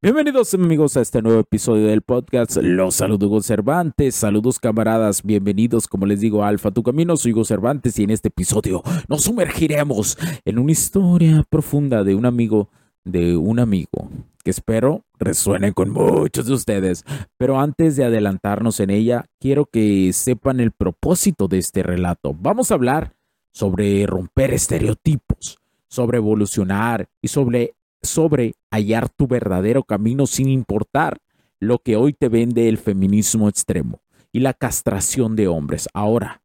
Bienvenidos amigos a este nuevo episodio del podcast. Los saludo Hugo Cervantes. Saludos camaradas. Bienvenidos, como les digo, a Alfa Tu Camino. Soy Hugo Cervantes y en este episodio nos sumergiremos en una historia profunda de un amigo de un amigo que espero resuene con muchos de ustedes. Pero antes de adelantarnos en ella, quiero que sepan el propósito de este relato. Vamos a hablar sobre romper estereotipos, sobre evolucionar y sobre sobre hallar tu verdadero camino sin importar lo que hoy te vende el feminismo extremo y la castración de hombres. Ahora,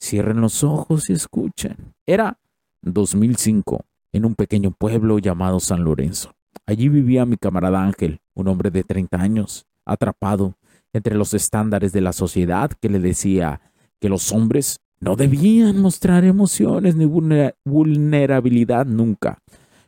cierren los ojos y escuchen. Era 2005, en un pequeño pueblo llamado San Lorenzo. Allí vivía mi camarada Ángel, un hombre de 30 años, atrapado entre los estándares de la sociedad que le decía que los hombres no debían mostrar emociones ni vulnerabilidad nunca.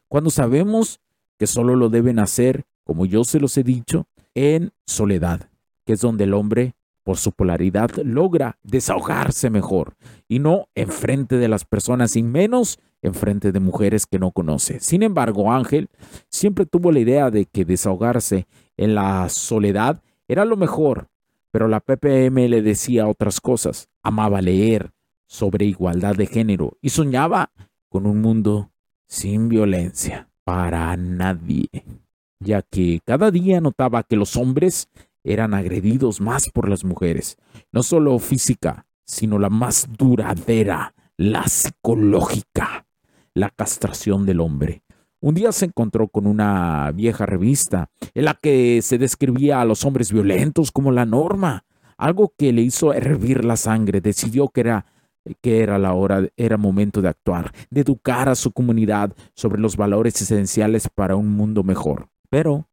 Cuando sabemos que solo lo deben hacer, como yo se los he dicho, en soledad, que es donde el hombre, por su polaridad, logra desahogarse mejor, y no enfrente de las personas, y menos enfrente de mujeres que no conoce. Sin embargo, Ángel siempre tuvo la idea de que desahogarse en la soledad era lo mejor, pero la PPM le decía otras cosas. Amaba leer sobre igualdad de género y soñaba con un mundo sin violencia para nadie, ya que cada día notaba que los hombres eran agredidos más por las mujeres, no solo física, sino la más duradera, la psicológica, la castración del hombre. Un día se encontró con una vieja revista en la que se describía a los hombres violentos como la norma, algo que le hizo hervir la sangre. Decidió que era que era la hora, era momento de actuar, de educar a su comunidad sobre los valores esenciales para un mundo mejor. Pero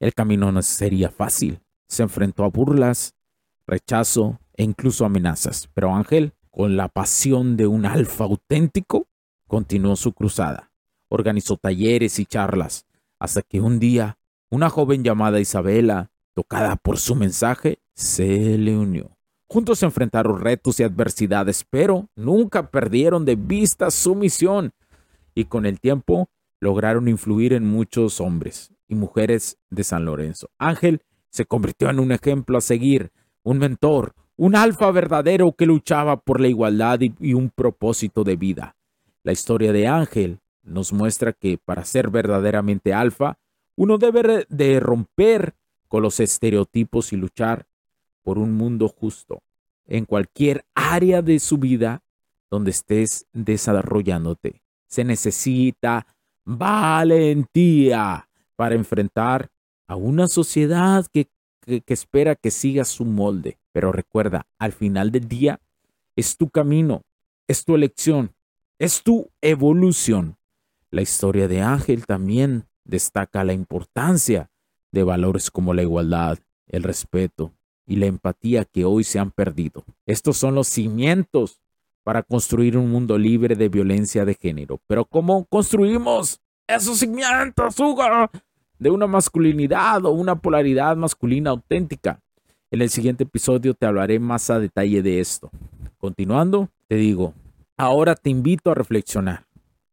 el camino no sería fácil. Se enfrentó a burlas, rechazo e incluso amenazas. Pero Ángel, con la pasión de un alfa auténtico, continuó su cruzada. Organizó talleres y charlas, hasta que un día una joven llamada Isabela, tocada por su mensaje, se le unió. Juntos enfrentaron retos y adversidades, pero nunca perdieron de vista su misión y con el tiempo lograron influir en muchos hombres y mujeres de San Lorenzo. Ángel se convirtió en un ejemplo a seguir, un mentor, un alfa verdadero que luchaba por la igualdad y, un propósito de vida. La historia de Ángel nos muestra que para ser verdaderamente alfa, uno debe de romper con los estereotipos y luchar por un mundo justo en cualquier área de su vida donde estés desarrollándote. Se necesita valentía para enfrentar a una sociedad que, espera que sigas su molde. Pero recuerda, al final del día es tu camino, es tu elección, es tu evolución. La historia de Ángel también destaca la importancia de valores como la igualdad, el respeto, y la empatía que hoy se han perdido. Estos son los cimientos para construir un mundo libre de violencia de género. Pero ¿cómo construimos esos cimientos, Hugo? De una masculinidad o una polaridad masculina auténtica. En el siguiente episodio te hablaré más a detalle de esto. Continuando, te digo, ahora te invito a reflexionar.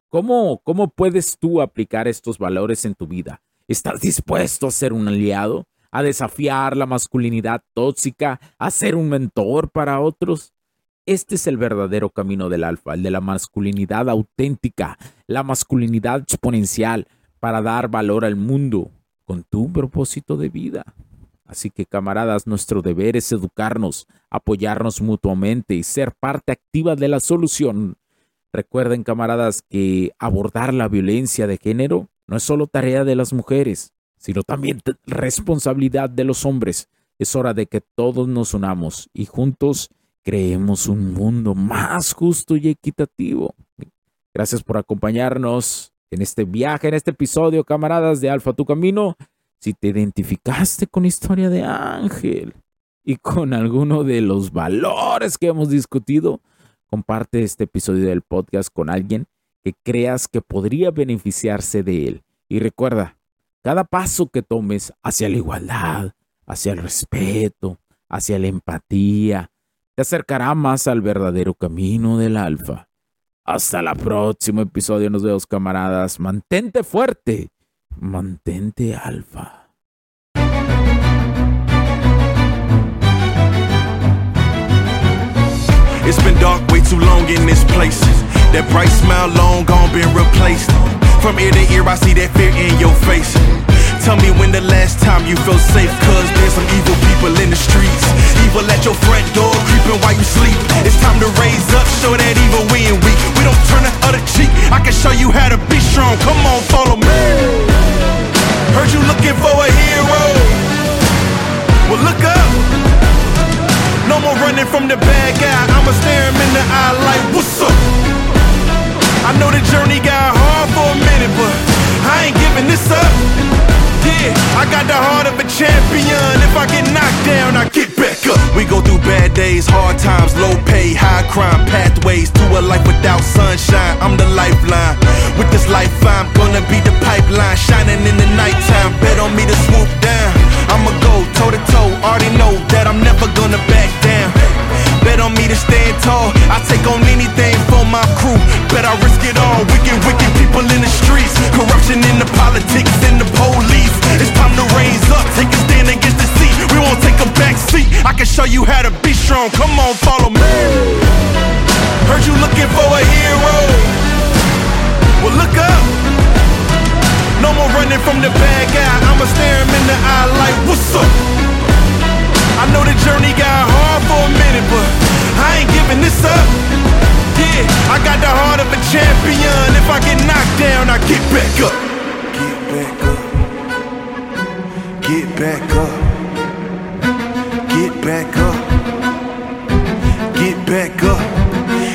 ¿Cómo, ¿Cómo puedes tú aplicar estos valores en tu vida? ¿Estás dispuesto a ser un aliado? A desafiar la masculinidad tóxica, a ser un mentor para otros. Este es el verdadero camino del alfa, el de la masculinidad auténtica, la masculinidad exponencial para dar valor al mundo con tu propósito de vida. Así que camaradas, nuestro deber es educarnos, apoyarnos mutuamente y ser parte activa de la solución. Recuerden camaradas que abordar la violencia de género no es solo tarea de las mujeres, sino también responsabilidad de los hombres. Es hora de que todos nos unamos y juntos creemos un mundo más justo y equitativo. Gracias por acompañarnos en este viaje, en este episodio, camaradas de Alfa Tu Camino. Si te identificaste con historia de Ángel y con alguno de los valores que hemos discutido, comparte este episodio del podcast con alguien que creas que podría beneficiarse de él. Y recuerda, cada paso que tomes hacia la igualdad, hacia el respeto, hacia la empatía, te acercará más al verdadero camino del alfa. Hasta el próximo episodio, nos vemos camaradas. Mantente fuerte, mantente alfa. Smile long been replaced. From ear to ear, I see that fear in your face. Time you feel safe, cause there's some evil people in the streets. Evil at your front door, creeping while you sleep. It's time to raise up, show that evil we ain't weak. We don't turn the other cheek. I can show you how to be strong. Come on, follow me. Heard you looking for a hero. Well, look up. No more running from the bad guy. I'ma stare him in the eye like, what's up? I know the journey got hard for a minute, but I ain't giving this up. Yeah, I got the heart of a champion. If I get knocked down, I get back up. We go through bad days, hard times, low pay, high crime, pathways to a life without sunshine. I'm the lifeline. With this life, I'm gonna be the pipeline, shining in the nighttime. Bet on me to swoop down. I'ma go toe to toe. Already know that I'm never gonna back down. Bet on me to stand tall. I take from the bad guy. I'ma stare him in the eye like, what's up? I know the journey got hard for a minute, but I ain't giving this up. Yeah, I got the heart of a champion. If I get knocked down, I get back up. Get back up. Get back up. Get back up. Get back up.